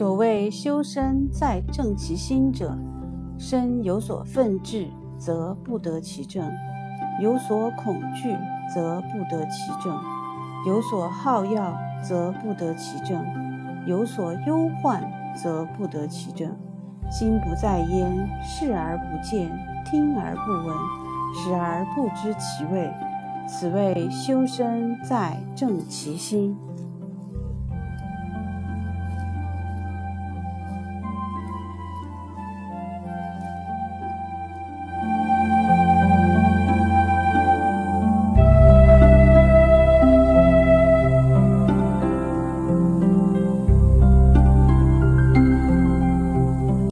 所谓修身在正其心者，身有所奋志，则不得其正；有所恐惧，则不得其正；有所好药，则不得其正；有所忧患，则不得其正。心不在焉，视而不见，听而不闻，食而不知其味。此谓修身在正其心。